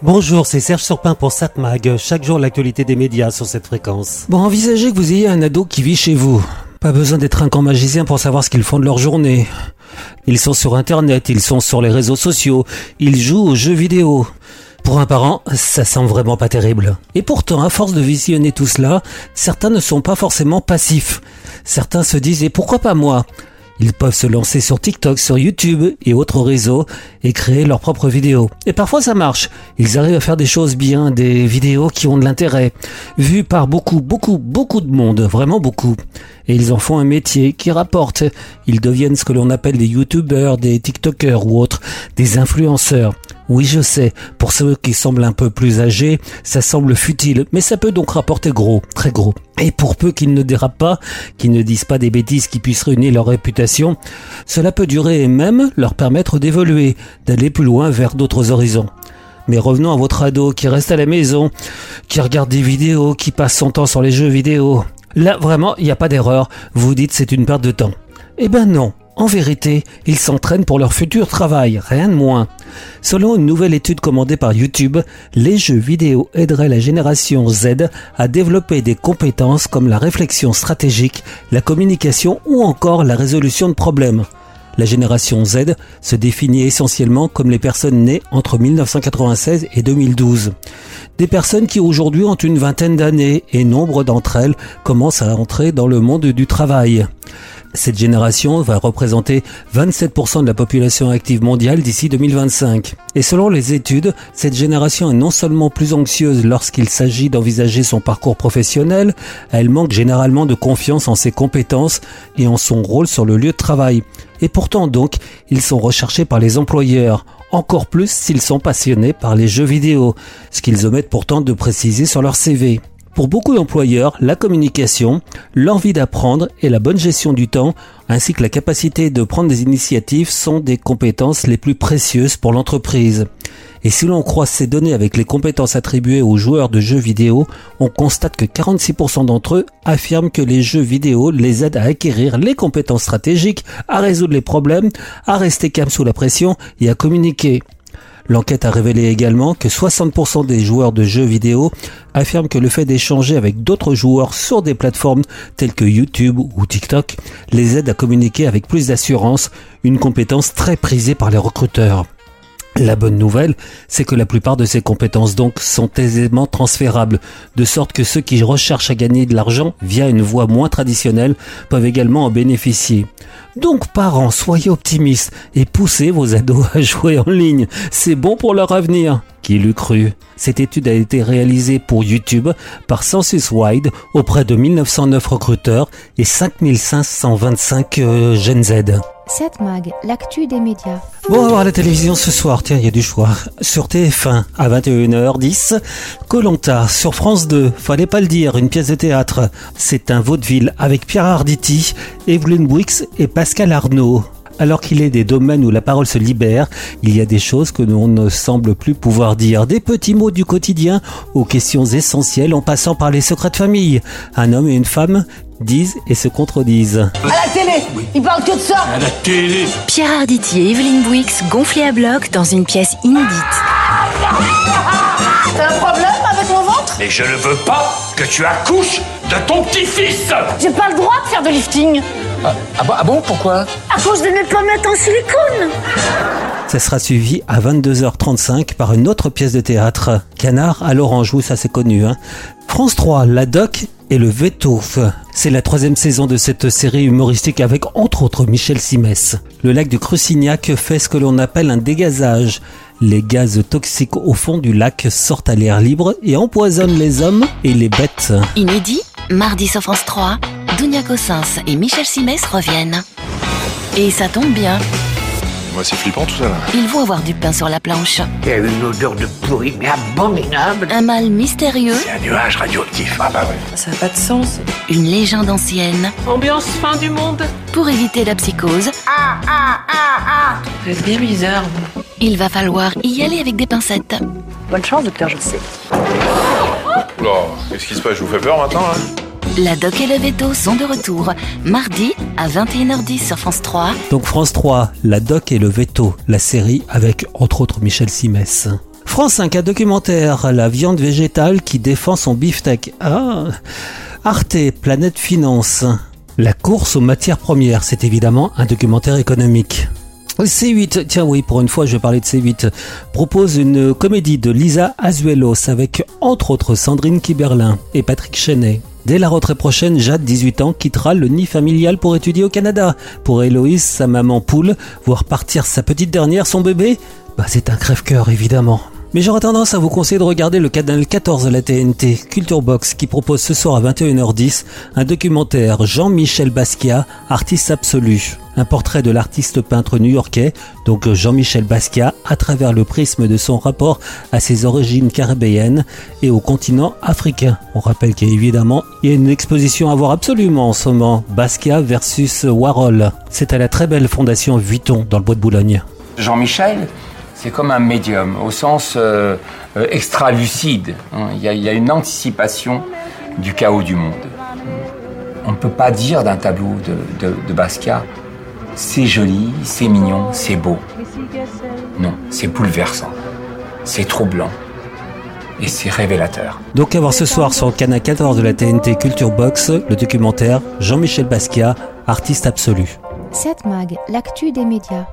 Bonjour, c'est Serge Surpin pour SatMag. Chaque jour, l'actualité des médias sur cette fréquence. Bon, envisagez que vous ayez un ado qui vit chez vous. Pas besoin d'être un camp magicien pour savoir ce qu'ils font de leur journée. Ils sont sur Internet, ils sont sur les réseaux sociaux, ils jouent aux jeux vidéo. Pour un parent, ça semble vraiment pas terrible. Et pourtant, à force de visionner tout cela, certains ne sont pas forcément passifs. Certains se disent, et pourquoi pas moi? Ils peuvent se lancer sur TikTok, sur YouTube et autres réseaux et créer leurs propres vidéos. Et parfois ça marche. Ils arrivent à faire des choses bien, des vidéos qui ont de l'intérêt, vues par beaucoup, beaucoup, beaucoup de monde, vraiment beaucoup. Et ils en font un métier qui rapporte. Ils deviennent ce que l'on appelle des YouTubers, des TikTokers ou autres, des influenceurs. Oui, je sais, pour ceux qui semblent un peu plus âgés, ça semble futile, mais ça peut donc rapporter gros, très gros. Et pour peu qu'ils ne dérapent pas, qu'ils ne disent pas des bêtises qui puissent ruiner leur réputation, cela peut durer et même leur permettre d'évoluer, d'aller plus loin vers d'autres horizons. Mais revenons à votre ado qui reste à la maison, qui regarde des vidéos, qui passe son temps sur les jeux vidéo. Là, vraiment, il n'y a pas d'erreur. Vous dites c'est une perte de temps. Eh ben non. En vérité, ils s'entraînent pour leur futur travail, rien de moins. Selon une nouvelle étude commandée par YouTube, les jeux vidéo aideraient la génération Z à développer des compétences comme la réflexion stratégique, la communication ou encore la résolution de problèmes. La génération Z se définit essentiellement comme les personnes nées entre 1996 et 2012. Des personnes qui aujourd'hui ont une vingtaine d'années et nombre d'entre elles commencent à entrer dans le monde du travail. Cette génération va représenter 27% de la population active mondiale d'ici 2025. Et selon les études, cette génération est non seulement plus anxieuse lorsqu'il s'agit d'envisager son parcours professionnel, elle manque généralement de confiance en ses compétences et en son rôle sur le lieu de travail. Et pourtant donc, ils sont recherchés par les employeurs, encore plus s'ils sont passionnés par les jeux vidéo, ce qu'ils omettent pourtant de préciser sur leur CV. Pour beaucoup d'employeurs, la communication, l'envie d'apprendre et la bonne gestion du temps, ainsi que la capacité de prendre des initiatives sont des compétences les plus précieuses pour l'entreprise. Et si l'on croise ces données avec les compétences attribuées aux joueurs de jeux vidéo, on constate que 46% d'entre eux affirment que les jeux vidéo les aident à acquérir les compétences stratégiques, à résoudre les problèmes, à rester calme sous la pression et à communiquer. L'enquête a révélé également que 60% des joueurs de jeux vidéo affirment que le fait d'échanger avec d'autres joueurs sur des plateformes telles que YouTube ou TikTok les aide à communiquer avec plus d'assurance, une compétence très prisée par les recruteurs. La bonne nouvelle, c'est que la plupart de ces compétences donc sont aisément transférables, de sorte que ceux qui recherchent à gagner de l'argent via une voie moins traditionnelle peuvent également en bénéficier. Donc parents, soyez optimistes et poussez vos ados à jouer en ligne, c'est bon pour leur avenir. Qui l'eût cru? Cette étude a été réalisée pour YouTube par Census Wide auprès de 1909 recruteurs et 5525 euh, Gen Z. 7 Mag, l'actu des médias. Bon, à voir la télévision ce soir, tiens, il y a du choix. Sur TF1, à 21h10, Colanta, sur France 2, fallait pas le dire, une pièce de théâtre. C'est un vaudeville avec Pierre Arditi, Evelyn Wix et Pascal Arnaud. Alors qu'il est des domaines où la parole se libère, il y a des choses que l'on ne semble plus pouvoir dire. Des petits mots du quotidien aux questions essentielles en passant par les secrets de famille. Un homme et une femme disent et se contredisent. À la télé Ils parlent que de ça À la télé Pierre Arditi et Evelyne Bouix gonflés à bloc dans une pièce inédite. T'as un problème avec mon ventre Mais je ne veux pas que tu accouches de ton petit-fils J'ai pas le droit de faire de lifting Ah, bon, ah bon Pourquoi? À cause de mes pommettes en silicone Ça sera suivi à 22h35 par une autre pièce de théâtre. Canard à l'orange, oui, ça c'est connu. Hein. France 3, La Doc et le Veto. C'est la troisième saison de cette série humoristique avec entre autres Michel Simès. Le lac du Crucignac fait ce que l'on appelle un dégazage. Les gaz toxiques au fond du lac sortent à l'air libre et empoisonnent les hommes et les bêtes. Inédit, mardi sur France 3, Dounia Cossens et Michel Simès reviennent. Et ça tombe bien, Moi, c'est flippant tout ça là. ils vont avoir du pain sur la planche. Il y a une odeur de pourri, mais abominable. Un mal mystérieux, C'est un nuage radioactif. Ah bah ouais. Ça n'a pas de sens. une légende ancienne. Ambiance fin du monde. Pour éviter la psychose, Vous êtes bien bizarre. vous. Il va falloir y aller avec des pincettes. Bonne chance, docteur, je le sais. Oula, qu'est-ce qui se passe? Je vous fais peur maintenant là La Doc et le Veto sont de retour, mardi à 21h10 sur France 3. Donc France 3, La Doc et le Veto, la série avec entre autres Michel Simès. France 5, un documentaire, la viande végétale qui défend son beefsteak. Ah, Arte, Planète Finance. La course aux matières premières, c'est évidemment un documentaire économique. C8, tiens oui, pour une fois je vais parler de C8, propose une comédie de Lisa Azuelos avec entre autres Sandrine Kiberlin et Patrick Chenet. Dès la rentrée prochaine, Jade, 18 ans, quittera le nid familial pour étudier au Canada. Pour Héloïse, sa maman poule, voir partir sa petite dernière, son bébé, bah c'est un crève-cœur évidemment. Mais j'aurais tendance à vous conseiller de regarder le canal 14 de la TNT, Culture Box, qui propose ce soir à 21h10 un documentaire Jean-Michel Basquiat, artiste absolu. Un portrait de l'artiste peintre new-yorkais, donc Jean-Michel Basquiat, à travers le prisme de son rapport à ses origines caribéennes et au continent africain. On rappelle qu'évidemment, il y a une exposition à voir absolument en ce moment, Basquiat versus Warhol. C'est à la très belle fondation Vuitton dans le bois de Boulogne. Jean-Michel, c'est comme un médium, au sens euh, euh, extra-lucide. hein. Il y, a- il y a une anticipation du chaos du monde. On ne peut pas dire d'un tableau de, de- de Basquiat, c'est joli, c'est mignon, c'est beau. Non, c'est bouleversant, c'est troublant et c'est révélateur. Donc à voir ce soir sur le canal 14 de la TNT Culture Box, le documentaire Jean-Michel Basquiat, artiste absolu. 7 Mag, l'actu des médias.